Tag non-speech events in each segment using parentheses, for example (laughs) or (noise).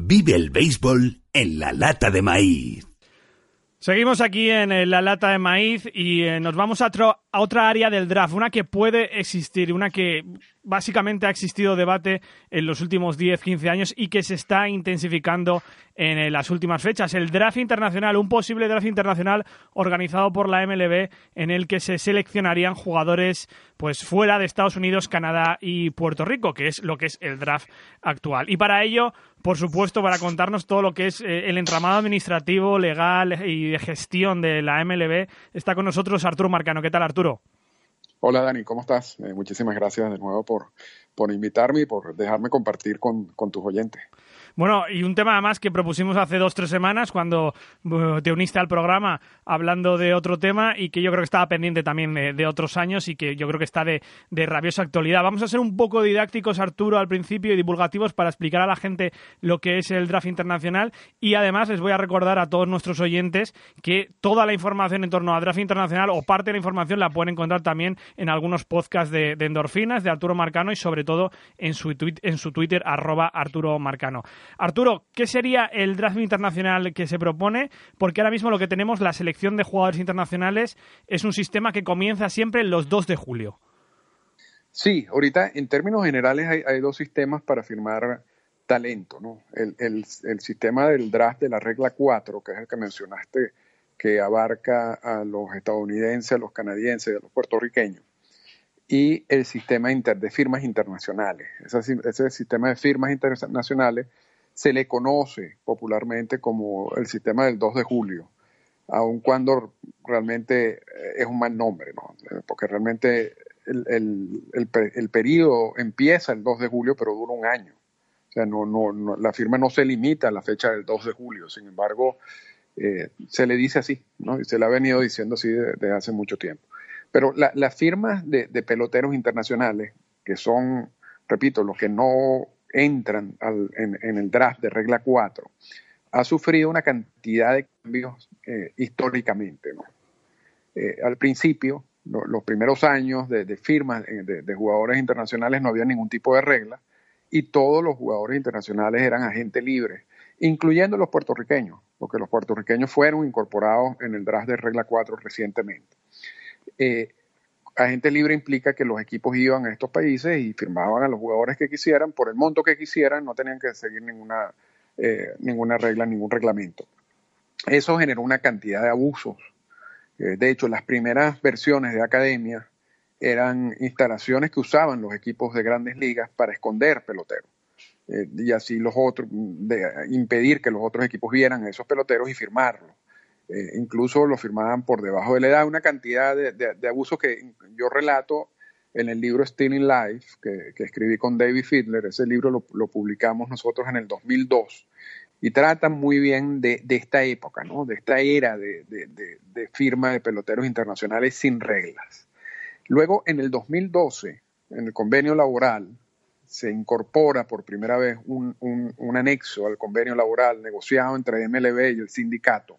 Vive el béisbol en la lata de maíz. Seguimos aquí en eh, la lata de maíz y eh, nos vamos a, a, otra área del draft, una que puede existir, una que básicamente ha existido debate en los últimos 10, 15 años y que se está intensificando en eh, las últimas fechas. El draft internacional, un posible draft internacional organizado por la MLB en el que se seleccionarían jugadores pues fuera de Estados Unidos, Canadá y Puerto Rico, que es lo que es el draft actual. Y para ello, por supuesto, para contarnos todo lo que es eh, el entramado administrativo, legal y de gestión de la MLB, está con nosotros Arturo Marcano. ¿Qué tal, Arturo? Hola Dani, ¿cómo estás? Eh, muchísimas gracias de nuevo por, por invitarme y por dejarme compartir con, con tus oyentes. Bueno, y un tema además que propusimos hace dos, tres semanas cuando uh, te uniste al programa hablando de otro tema y que yo creo que estaba pendiente también de, otros años y que yo creo que está de, rabiosa actualidad. Vamos a ser un poco didácticos, Arturo, al principio y divulgativos para explicar a la gente lo que es el draft internacional y además les voy a recordar a todos nuestros oyentes que toda la información en torno al draft internacional o parte de la información la pueden encontrar también en algunos podcasts de, endorfinas de Arturo Marcano y sobre todo en su, en su Twitter arroba Arturo Marcano. Arturo, ¿qué sería el draft internacional que se propone? Porque ahora mismo lo que tenemos, la selección de jugadores internacionales, es un sistema que comienza siempre los 2 de julio. Sí, ahorita en términos generales hay, dos sistemas para firmar talento, ¿no? El, sistema del draft de la regla 4, que es el que mencionaste, que abarca a los estadounidenses, a los canadienses, a los puertorriqueños, y el sistema de firmas internacionales. ese sistema de firmas internacionales se le conoce popularmente como el sistema del 2 de julio, aun cuando realmente eh, es un mal nombre, ¿no? Porque realmente el, el, periodo empieza el 2 de julio, pero dura un año. O sea, no, no, la firma no se limita a la fecha del 2 de julio, sin embargo, eh, se le dice así, ¿no? y se le ha venido diciendo así desde hace mucho tiempo. Pero las firmas de peloteros internacionales, que son, repito, los que no entran en, el draft de regla 4, ha sufrido una cantidad de cambios eh, históricamente. Eh, al principio, los primeros años de, firmas eh, de, jugadores internacionales no había ningún tipo de regla y todos los jugadores internacionales eran agentes libres, incluyendo los puertorriqueños, porque los puertorriqueños fueron incorporados en el draft de regla 4 recientemente agente libre implica que los equipos iban a estos países y firmaban a los jugadores que quisieran por el monto que quisieran, no tenían que seguir ninguna, eh, ninguna regla, ningún reglamento. Eso generó una cantidad de abusos. Eh, de hecho, las primeras versiones de academia eran instalaciones que usaban los equipos de grandes ligas para esconder peloteros. Eh, y así los otros, impedir que los otros equipos vieran a esos peloteros y firmarlos. Eh, incluso lo firmaban por debajo de la edad, una cantidad de, abusos que yo relato en el libro Stealing Life, que, escribí con David Fiedler, ese libro lo, publicamos nosotros en el 2002, y trata muy bien de, esta época, ¿no? de esta era de, firma de peloteros internacionales sin reglas. Luego, en el 2012, en el convenio laboral, se incorpora por primera vez un, un anexo al convenio laboral negociado entre MLB y el sindicato,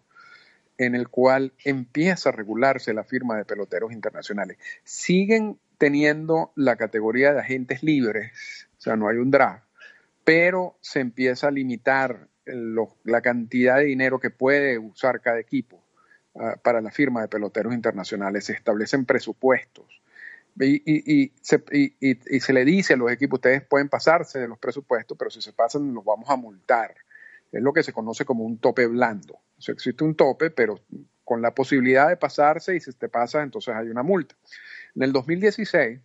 en el cual empieza a regularse la firma de peloteros internacionales. Siguen teniendo la categoría de agentes libres, o sea, no hay un draft, pero se empieza a limitar la cantidad de dinero que puede usar cada equipo ah, para la firma de peloteros internacionales. Se establecen presupuestos. Y, se, y, se, le dice a los equipos, ustedes pueden pasarse de los presupuestos, pero si se pasan los vamos a multar. Es lo que se conoce como un tope blando existe un tope, pero con la posibilidad de pasarse y si te pasa, entonces hay una multa. En el 2016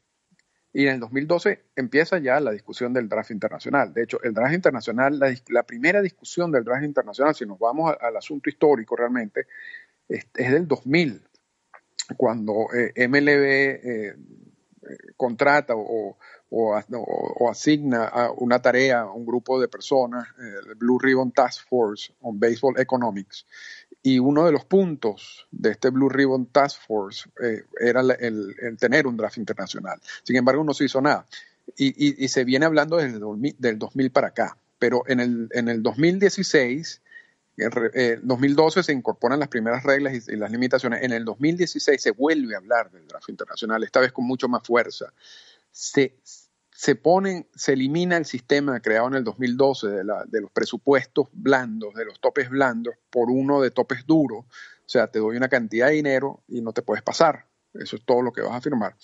y en el 2012 empieza ya la discusión del draft internacional. De hecho, el draft internacional, la, primera discusión del draft internacional, si nos vamos al asunto histórico realmente, es, del 2000, cuando eh, MLB eh, contrata o, asigna a una tarea a un grupo de personas, el Blue Ribbon Task Force on Baseball Economics, y uno de los puntos de este Blue Ribbon Task Force era el, tener un draft internacional. Sin embargo, no se hizo nada. Y, se viene hablando desde el del 2000 para acá. Pero en el, en el 2016 en eh, 2012 se incorporan las primeras reglas y, las limitaciones. En el 2016 se vuelve a hablar del draft internacional, esta vez con mucho más fuerza. Se, se ponen, se elimina el sistema creado en el 2012 de, de los presupuestos blandos, de los topes blandos, por uno de topes duros. O sea, te doy una cantidad de dinero y no te puedes pasar. Eso es todo lo que vas a firmar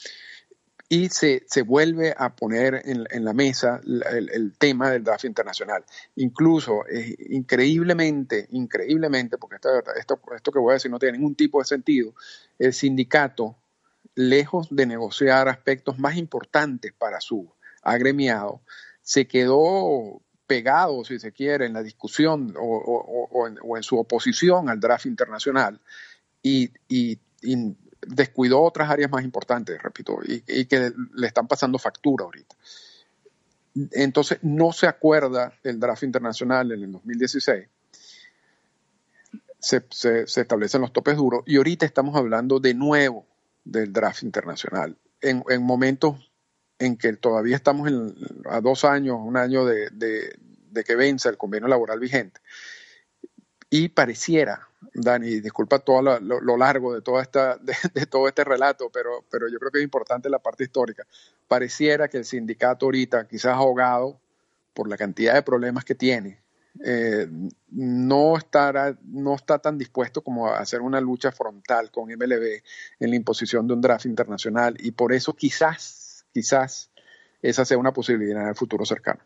y se, se, vuelve a poner en, en la mesa el, tema del draft internacional. Incluso, eh, increíblemente, increíblemente, porque esto, esto, esto que voy a decir no tiene ningún tipo de sentido, el sindicato, lejos de negociar aspectos más importantes para su agremiado, se quedó pegado, si se quiere, en la discusión o, o, en, su oposición al draft internacional y descuidó otras áreas más importantes, repito, y, que le están pasando factura ahorita. Entonces, no se acuerda el draft internacional en el 2016. Se, establecen los topes duros y ahorita estamos hablando de nuevo del draft internacional. En, momentos en que todavía estamos a dos años, un año de que vence el convenio laboral vigente, y pareciera, Dani, disculpa todo lo, largo de, toda esta, (laughs) de, todo este relato, pero, pero yo creo que es importante la parte histórica. Pareciera que el sindicato ahorita, quizás ahogado por la cantidad de problemas que tiene, eh, no, estará, no está tan dispuesto como a hacer una lucha frontal con MLB en la imposición de un draft internacional y por eso quizás, quizás esa sea una posibilidad en el futuro cercano.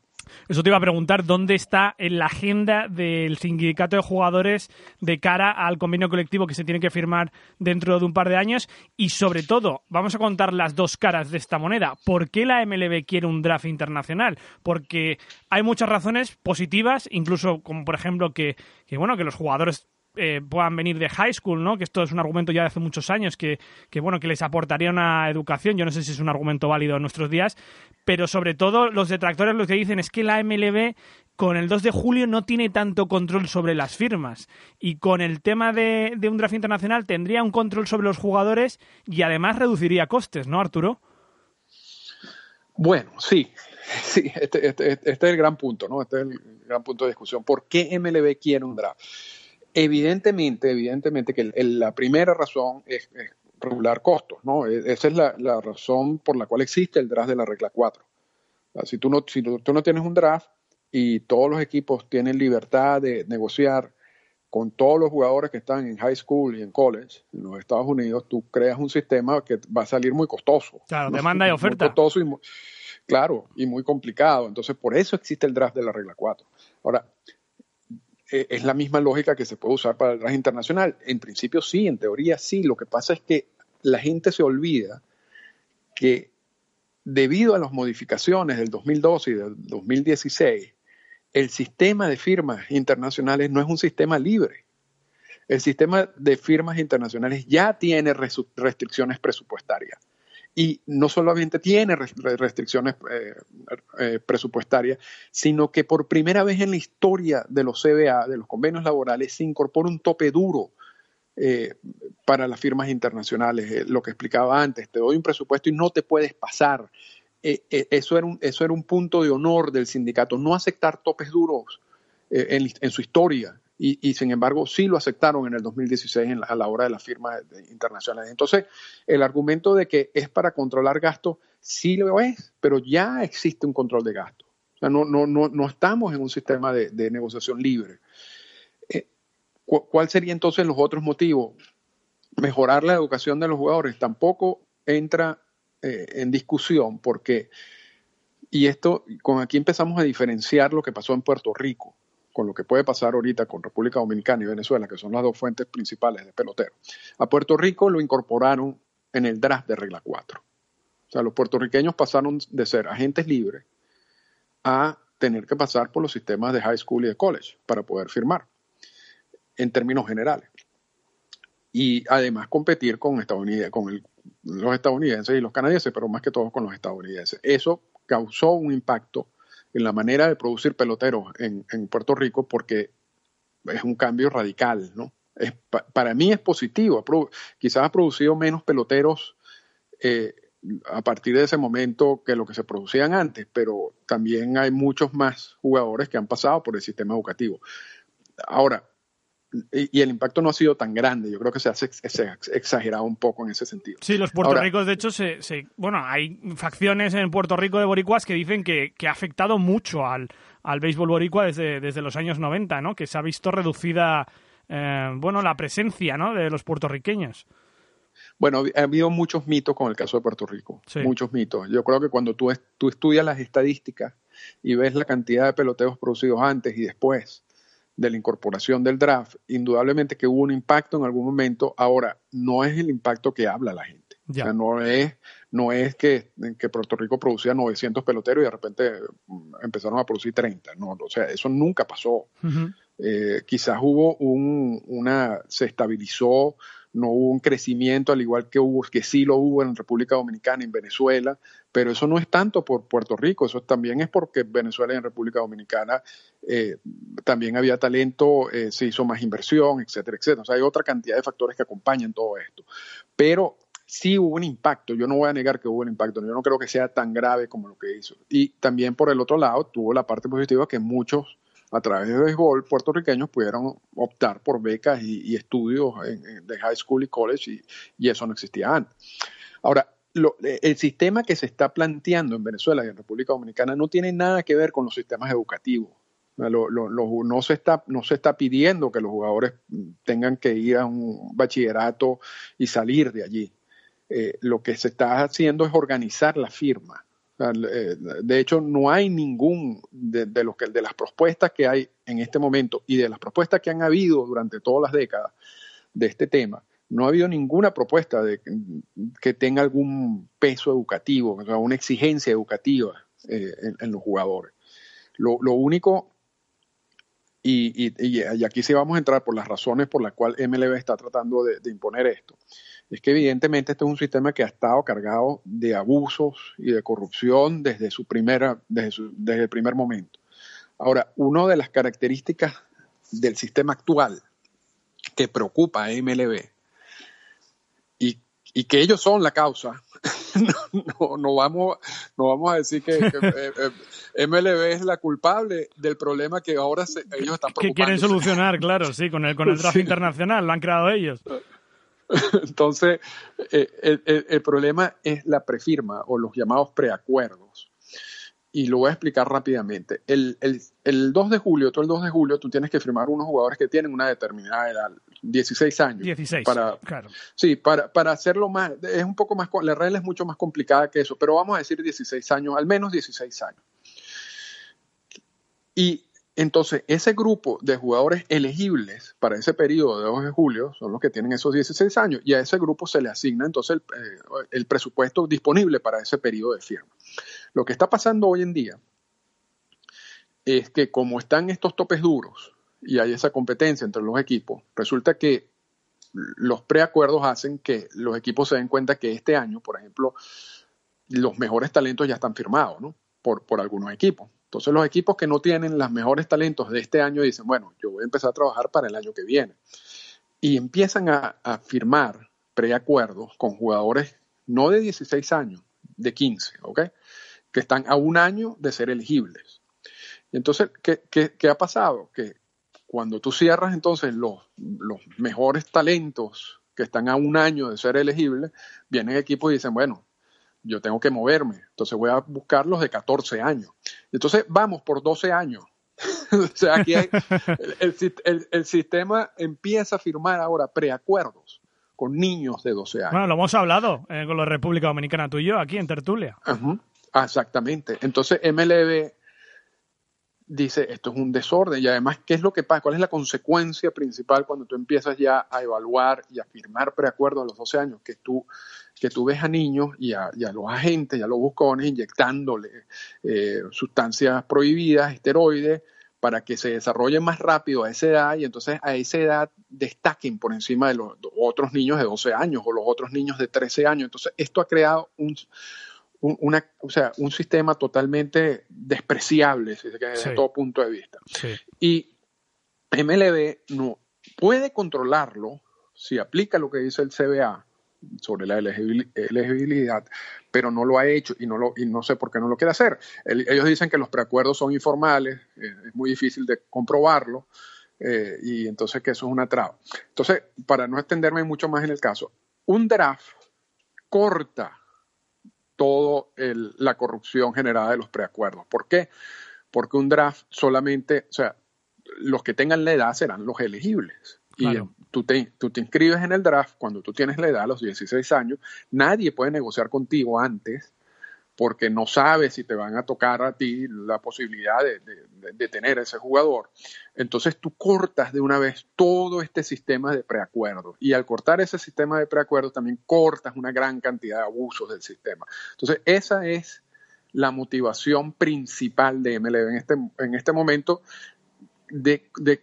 Eso te iba a preguntar, ¿dónde está en la agenda del sindicato de jugadores de cara al convenio colectivo que se tiene que firmar dentro de un par de años? Y sobre todo, vamos a contar las dos caras de esta moneda. ¿Por qué la MLB quiere un draft internacional? Porque hay muchas razones positivas, incluso como por ejemplo que, bueno, que los jugadores eh, puedan venir de high school, ¿no? Que esto es un argumento ya de hace muchos años que, que, bueno, que les aportaría una educación. Yo no sé si es un argumento válido en nuestros días, pero sobre todo los detractores lo que dicen es que la MLB con el 2 de julio no tiene tanto control sobre las firmas y con el tema de, un draft internacional tendría un control sobre los jugadores y además reduciría costes, ¿no, Arturo? Bueno, sí, (laughs) sí, este, este, este, es el gran punto, ¿no? Este es el gran punto de discusión. ¿Por qué MLB quiere un draft? Evidentemente, evidentemente que la primera razón es, regular costos, ¿no? E, esa es la, razón por la cual existe el draft de la regla 4. Si tú, no, si tú no tienes un draft y todos los equipos tienen libertad de negociar con todos los jugadores que están en high school y en college en los Estados Unidos, tú creas un sistema que va a salir muy costoso. Claro, demanda y oferta. Muy costoso y claro, y muy complicado. Entonces, por eso existe el draft de la regla 4. Ahora, eh, es la misma lógica que se puede usar para el draft internacional. En principio sí, en teoría sí. Lo que pasa es que la gente se olvida que debido a las modificaciones del 2012 y del 2016, el sistema de firmas internacionales no es un sistema libre. El sistema de firmas internacionales ya tiene restricciones presupuestarias y no solamente tiene restricciones eh, eh, presupuestarias, sino que por primera vez en la historia de los CBA, de los convenios laborales, se incorpora un tope duro eh, para las firmas internacionales. lo que explicaba antes, te doy un presupuesto y no te puedes pasar. eso, era un, eso era un punto de honor del sindicato, no aceptar topes duros en, en su historia y, sin embargo sí lo aceptaron en el 2016 a la hora de las firmas internacionales. Entonces, el argumento de que es para controlar gastos, sí lo es, pero ya existe un control de gastos. O sea, no, no, no, no estamos en un sistema de, negociación libre. Eh, ¿Cuál sería entonces los otros motivos? Mejorar la educación de los jugadores tampoco entra eh, en discusión porque, y esto, con aquí empezamos a diferenciar lo que pasó en Puerto Rico con lo que puede pasar ahorita con República Dominicana y Venezuela, que son las dos fuentes principales de pelotero. A Puerto Rico lo incorporaron en el draft de regla 4. O sea, los puertorriqueños pasaron de ser agentes libres a tener que pasar por los sistemas de high school y de college para poder firmar, en términos generales. Y además competir con con los estadounidenses y los canadienses, pero más que todo con los estadounidenses. Eso causó un impacto en la manera de producir peloteros en, Puerto Rico porque es un cambio radical, ¿no? Para mí es positivo, quizás ha producido menos peloteros eh, a partir de ese momento que lo que se producían antes, pero también hay muchos más jugadores que han pasado por el sistema educativo. Ahora, y, el impacto no ha sido tan grande. Yo creo que se ha, exagerado un poco en ese sentido. Sí, los puertorricos, de hecho, se, bueno, hay facciones en Puerto Rico de boricuas que dicen que, ha afectado mucho al, al béisbol boricua desde, desde los años 90, ¿no? Que se ha visto reducida, eh, bueno, la presencia, ¿no? De los puertorriqueños. Bueno, ha habido muchos mitos con el caso de Puerto Rico, muchos mitos. Yo creo que cuando tú, tú estudias las estadísticas y ves la cantidad de peloteos producidos antes y después, de la incorporación del draft, indudablemente que hubo un impacto en algún momento. Ahora, no es el impacto que habla la gente. O sea, no es, no es que, que, Puerto Rico producía 900 peloteros y de repente mm, empezaron a producir 30. No, o sea, eso nunca pasó. Eh, quizás hubo un, una, se estabilizó no hubo un crecimiento al igual que hubo, que sí lo hubo en República Dominicana, en Venezuela, pero eso no es tanto por Puerto Rico, eso también es porque Venezuela y en República Dominicana eh, también había talento, eh, se hizo más inversión, etcétera, etcétera. O sea, hay otra cantidad de factores que acompañan todo esto. Pero sí hubo un impacto, yo no voy a negar que hubo un impacto, yo no creo que sea tan grave como lo que hizo. Y también por el otro lado tuvo la parte positiva que muchos a través de béisbol puertorriqueños pudieron optar por becas y, estudios de high school y college y, eso no existía antes. Ahora, el sistema que se está planteando en Venezuela y en República Dominicana no tiene nada que ver con los sistemas educativos. no, se está, no se está pidiendo que los jugadores tengan que ir a un bachillerato y salir de allí. Eh, lo que se está haciendo es organizar la firma eh, de hecho, no hay ningún de, de, que, de las propuestas que hay en este momento y de las propuestas que han habido durante todas las décadas de este tema, no ha habido ninguna propuesta de, que tenga algún peso educativo, o una exigencia educativa eh, en, los jugadores. Lo, único, y, y, aquí sí vamos a entrar por las razones por las cuales MLB está tratando de imponer esto, es que evidentemente este es un sistema que ha estado cargado de abusos y de corrupción desde, su primera, desde, desde el primer momento. Ahora, una de las características del sistema actual que preocupa a MLB y, que ellos son la causa, (laughs) no, no, vamos, no vamos a decir que, (laughs) eh, eh, MLB es la culpable del problema que ahora ellos están Que quieren solucionar, claro, sí, con el, con el tráfico (laughs) internacional, lo han creado ellos. Entonces, eh, el, problema es la prefirma o los llamados preacuerdos. Y lo voy a explicar rápidamente. El, 2 de julio, todo el 2 de julio, tú tienes que firmar unos jugadores que tienen una determinada edad, 16 años. 16, para, claro. Sí, para, para hacerlo más, es un poco más, la regla es mucho más complicada que eso, pero vamos a decir 16 años, al menos 16 años. Y entonces, ese grupo de jugadores elegibles para ese periodo de 2 de julio son los que tienen esos 16 años y a ese grupo se le asigna entonces el, eh, presupuesto disponible para ese periodo de firma. Lo que está pasando hoy en día es que como están estos topes duros y hay esa competencia entre los equipos, resulta que los preacuerdos hacen que los equipos se den cuenta que este año, por ejemplo, los mejores talentos ya están firmados ¿no? por, por algunos equipos. Entonces los equipos que no tienen los mejores talentos de este año dicen, bueno, yo voy a empezar a trabajar para el año que viene. Y empiezan a, firmar preacuerdos con jugadores no de 16 años, de 15, ¿ok? Que están a un año de ser elegibles. Y entonces, ¿qué, ha pasado? Que cuando tú cierras entonces los, los mejores talentos que están a un año de ser elegibles, vienen equipos y dicen, bueno, yo tengo que moverme, entonces voy a buscar los de 14 años. Entonces vamos por 12 años. (laughs) o sea, aquí hay, el, sistema empieza a firmar ahora preacuerdos con niños de 12 años. Bueno, lo hemos hablado eh, con la República Dominicana, tú y yo, aquí en Tertulia. Exactamente. Entonces MLB dice, esto es un desorden y además, ¿qué es lo que pasa? ¿Cuál es la consecuencia principal cuando tú empiezas ya a evaluar y a firmar preacuerdos a los 12 años? Que tú que tú ves a niños y a, los agentes y a los buscones inyectándole eh, sustancias prohibidas, esteroides, para que se desarrollen más rápido a esa edad y entonces a esa edad destaquen por encima de los otros niños de 12 años o los otros niños de 13 años. Entonces, esto ha creado un, una, o sea, un sistema totalmente despreciable desde todo punto de vista. Y MLB no puede controlarlo si aplica lo que dice el CBA sobre la elegibilidad, pero no lo ha hecho y no, lo, y no sé por qué no lo quiere hacer. ellos dicen que los preacuerdos son informales, eh, es muy difícil de comprobarlo, eh, y entonces que eso es una traba. Entonces, para no extenderme mucho más en el caso, un draft corta toda la corrupción generada de los preacuerdos. ¿Por qué? Porque un draft solamente, o sea, los que tengan la edad serán los elegibles. Y tú, te, tú te inscribes en el draft cuando tú tienes la edad, a los 16 años, nadie puede negociar contigo antes porque no sabes si te van a tocar a ti la posibilidad de, tener ese jugador. Entonces tú cortas de una vez todo este sistema de preacuerdos y al cortar ese sistema de preacuerdos también cortas una gran cantidad de abusos del sistema. Entonces esa es la motivación principal de MLB en este, en este momento de, de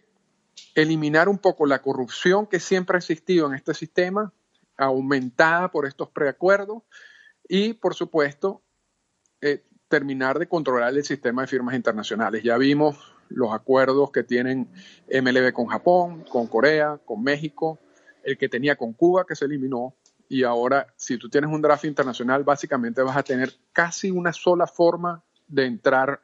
eliminar un poco la corrupción que siempre ha existido en este sistema, aumentada por estos preacuerdos y, por supuesto, eh, terminar de controlar el sistema de firmas internacionales. Ya vimos los acuerdos que tienen MLB con Japón, con Corea, con México, el que tenía con Cuba que se eliminó. Y ahora, si tú tienes un draft internacional, básicamente vas a tener casi una sola forma de entrar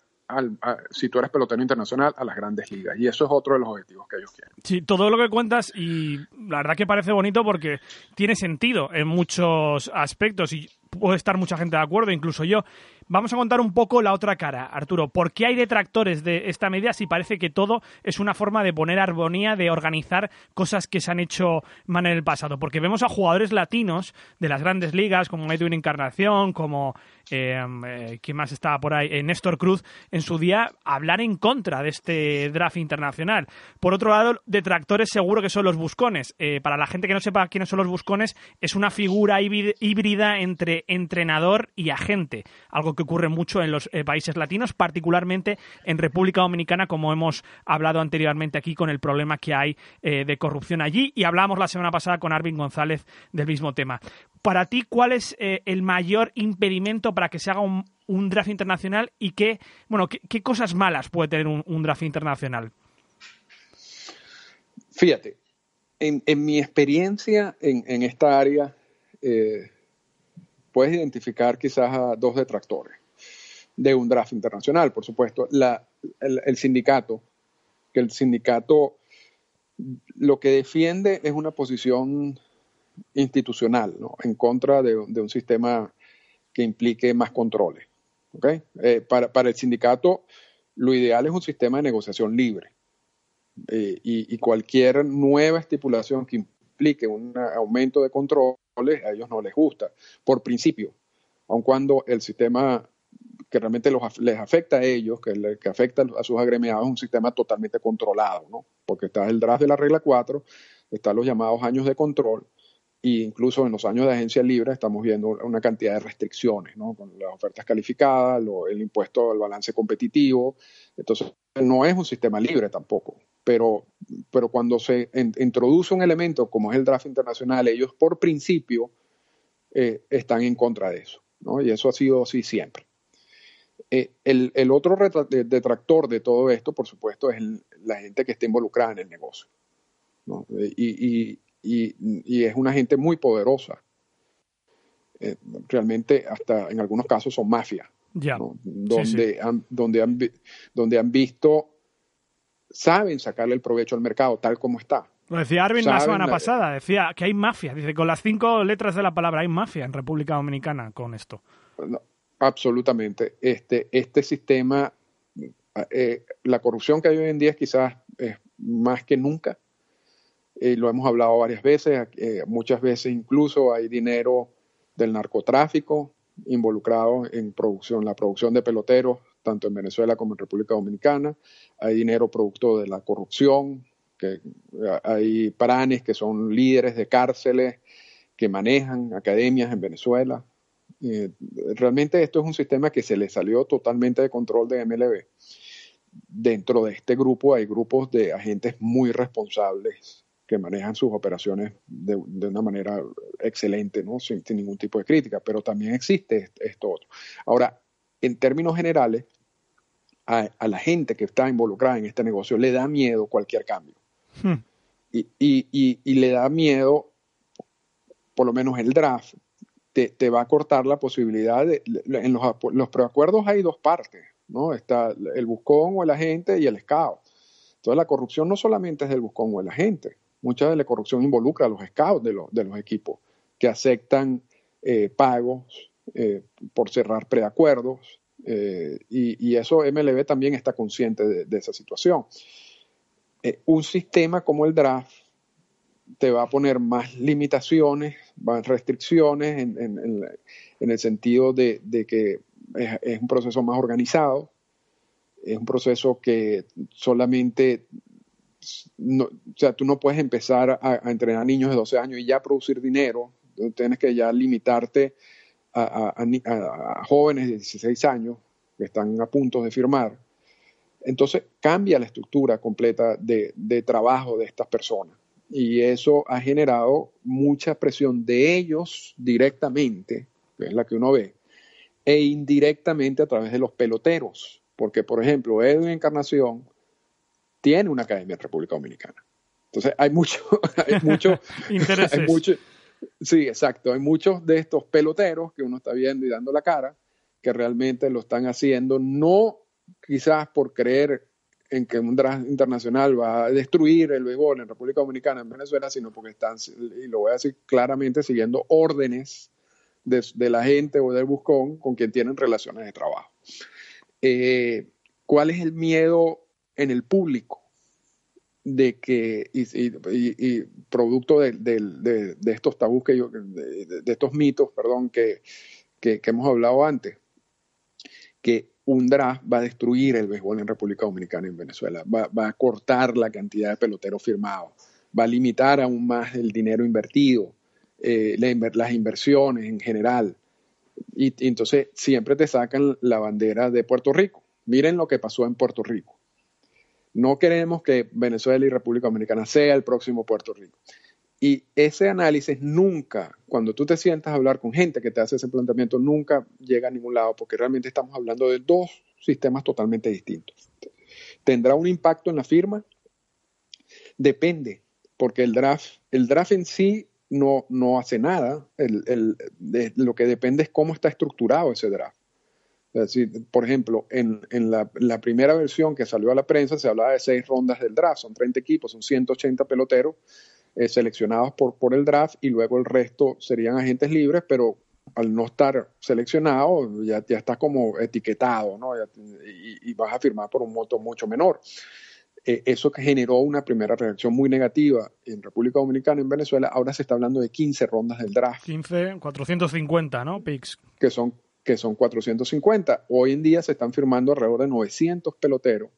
si tú eres pelotero internacional, a las grandes ligas. Y eso es otro de los objetivos que ellos quieren. Sí, todo lo que cuentas, y la verdad que parece bonito porque tiene sentido en muchos aspectos. Y puede estar mucha gente de acuerdo, incluso yo. Vamos a contar un poco la otra cara, Arturo. ¿Por qué hay detractores de esta medida si parece que todo es una forma de poner armonía, de organizar cosas que se han hecho mal en el pasado? Porque vemos a jugadores latinos de las grandes ligas, como Edwin Encarnación, como eh, eh, ¿quién más estaba por ahí? Eh, Néstor Cruz, en su día, hablar en contra de este draft internacional. Por otro lado, detractores seguro que son los buscones. para la gente que no sepa quiénes son los buscones, es una figura híbrida entre entrenador y agente, algo que ocurre mucho en los países latinos, particularmente en República Dominicana, como hemos hablado anteriormente aquí con el problema que hay de corrupción allí. Y hablamos la semana pasada con Arvin González del mismo tema para ti, ¿cuál es eh, el mayor impedimento para que se haga un, draft internacional y qué, bueno, qué, cosas malas puede tener un, draft internacional? Fíjate, en, mi experiencia en, esta área, eh, puedes identificar quizás a dos detractores de un draft internacional, por supuesto. el sindicato, que el sindicato lo que defiende es una posición institucional, en contra de, un sistema que implique más controles. Eh, para, el sindicato, lo ideal es un sistema de negociación libre. Eh, y, cualquier nueva estipulación que implique un aumento de controles, a ellos no les gusta, por principio, aun cuando el sistema que realmente les afecta a ellos, que, que afecta a sus agremiados, es un sistema totalmente controlado, ¿no? porque está el draft de la regla 4, están los llamados años de control, e incluso en los años de agencia libre estamos viendo una cantidad de restricciones, ¿no? Con las ofertas calificadas, el impuesto al balance competitivo. Entonces, no es un sistema libre tampoco. Pero, pero cuando se introduce un elemento como es el draft internacional, ellos por principio eh, están en contra de eso. ¿no? Y eso ha sido así siempre. Eh, el, el, otro detractor de todo esto, por supuesto, es la gente que está involucrada en el negocio. ¿no? y, y y, es una gente muy poderosa. Eh, realmente hasta en algunos casos son mafias, donde, Han, donde, han, donde han visto, saben sacarle el provecho al mercado tal como está. Lo decía Arvin la semana pasada, decía que hay mafia, dice con las cinco letras de la palabra hay mafia en República Dominicana con esto. absolutamente. Este, este sistema, eh, la corrupción que hay hoy en día es quizás más que nunca eh, lo hemos hablado varias veces, eh, muchas veces incluso hay dinero del narcotráfico involucrado en producción, la producción de peloteros, tanto en Venezuela como en República Dominicana. Hay dinero producto de la corrupción, que eh, hay paranes que son líderes de cárceles que manejan academias en Venezuela. realmente esto es un sistema que se le salió totalmente de control de MLB. dentro de este grupo hay grupos de agentes muy responsables que manejan sus operaciones de, una manera excelente, ¿no? Sin, ningún tipo de crítica, pero también existe esto otro. Ahora, en términos generales, a, la gente que está involucrada en este negocio le da miedo cualquier cambio. Hmm. Y, y, y, le da miedo, por lo menos el draft, te, te va a cortar la posibilidad de... En los, los preacuerdos hay dos partes, ¿no? Está el buscón o el agente y el scout. Entonces la corrupción no solamente es del buscón o el agente, mucha de la corrupción involucra a los scouts de, los, de los equipos que aceptan eh, pagos eh, por cerrar preacuerdos, eh, y, eso MLB también está consciente de, esa situación. Eh, un sistema como el draft te va a poner más limitaciones, más restricciones en, el sentido de, que es, un proceso más organizado, es un proceso que solamente, o sea, tú no puedes empezar a entrenar niños de 12 años y ya producir dinero, tienes que ya limitarte a, jóvenes de 16 años que están a punto de firmar. Entonces cambia la estructura completa de, trabajo de estas personas y eso ha generado mucha presión de ellos directamente, que es la que uno ve, e indirectamente a través de los peloteros, porque por ejemplo Edwin Encarnación tiene una academia en República Dominicana. Entonces hay mucho, (laughs) hay mucho, hay mucho, Sí, exacto. Hay muchos de estos peloteros que uno está viendo y dando la cara, que realmente lo están haciendo, no quizás por creer en que un draft internacional va a destruir el béisbol en República Dominicana, en Venezuela, sino porque están, y lo voy a decir claramente, siguiendo órdenes de, la gente o del buscón con quien tienen relaciones de trabajo. Eh, ¿Cuál es el miedo en el público? De que, y, producto de, estos tabús que yo, de, estos mitos, perdón, que, hemos hablado antes, que un draft va a destruir el béisbol en República Dominicana y en Venezuela, va, a cortar la cantidad de peloteros firmados, va a limitar aún más el dinero invertido, eh, las inversiones en general. y entonces siempre te sacan la bandera de Puerto Rico. Miren lo que pasó en Puerto Rico no queremos que Venezuela y República Dominicana sea el próximo Puerto Rico. Y ese análisis nunca, cuando tú te sientas a hablar con gente que te hace ese planteamiento, nunca llega a ningún lado, porque realmente estamos hablando de dos sistemas totalmente distintos. ¿Tendrá un impacto en la firma? Depende, porque el draft, el draft en sí no, no hace nada. lo que depende es cómo está estructurado ese draft por ejemplo, en, la, primera versión que salió a la prensa se hablaba de seis rondas del draft, son 30 equipos, son 180 peloteros eh, seleccionados por, por el draft y luego el resto serían agentes libres, pero al no estar seleccionado ya, ya estás como etiquetado ¿no? y, vas a firmar por un monto mucho menor. Eh, eso que generó una primera reacción muy negativa en República Dominicana y en Venezuela, ahora se está hablando de 15 rondas del draft. 15, 450, ¿no? Picks. Que son que son 450. Hoy en día se están firmando alrededor de 900 peloteros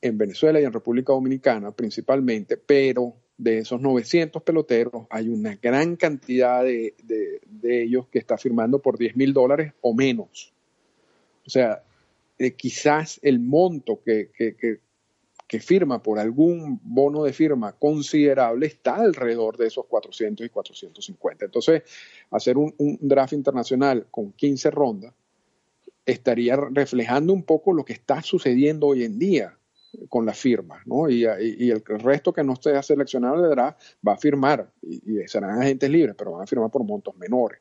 en Venezuela y en República Dominicana principalmente, pero de esos 900 peloteros hay una gran cantidad de, ellos que está firmando por 10 mil dólares o menos. O sea, eh, quizás el monto que firma por algún bono de firma considerable está alrededor de esos 400 y 450. Entonces, hacer un, draft internacional con 15 rondas estaría reflejando un poco lo que está sucediendo hoy en día con las firmas, ¿no? Y, el resto que no esté seleccionado de draft va a firmar, y, y, serán agentes libres, pero van a firmar por montos menores.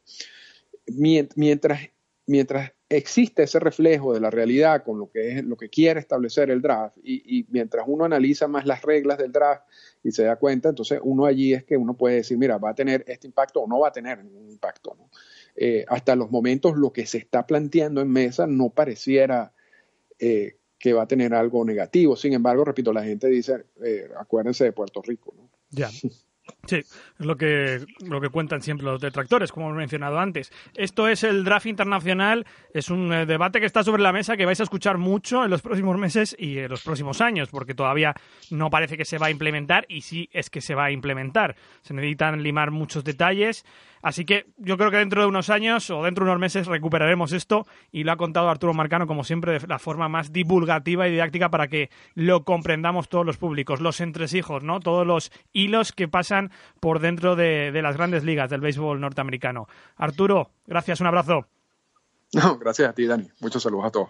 Mientras, mientras existe ese reflejo de la realidad con lo que es lo que quiere establecer el draft y, mientras uno analiza más las reglas del draft y se da cuenta, entonces uno allí es que uno puede decir, mira, va a tener este impacto o no va a tener ningún impacto. Eh, hasta los momentos lo que se está planteando en mesa no pareciera eh, que va a tener algo negativo. Sin embargo, repito, la gente dice, eh, acuérdense de Puerto Rico. ¿no? Ya. (laughs) Sí, es lo que, lo que cuentan siempre los detractores, como hemos mencionado antes. Esto es el draft internacional, es un eh, debate que está sobre la mesa que vais a escuchar mucho en los próximos meses y en los próximos años, porque todavía no parece que se va a implementar y sí es que se va a implementar. Se necesitan limar muchos detalles. Así que yo creo que dentro de unos años o dentro de unos meses recuperaremos esto y lo ha contado Arturo Marcano, como siempre, de la forma más divulgativa y didáctica para que lo comprendamos todos los públicos, los entresijos, ¿no? Todos los hilos que pasan por dentro de, las grandes ligas del béisbol norteamericano. Arturo, gracias, un abrazo. (laughs) No, gracias a ti, Dani. Muchos saludos a todos.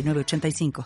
85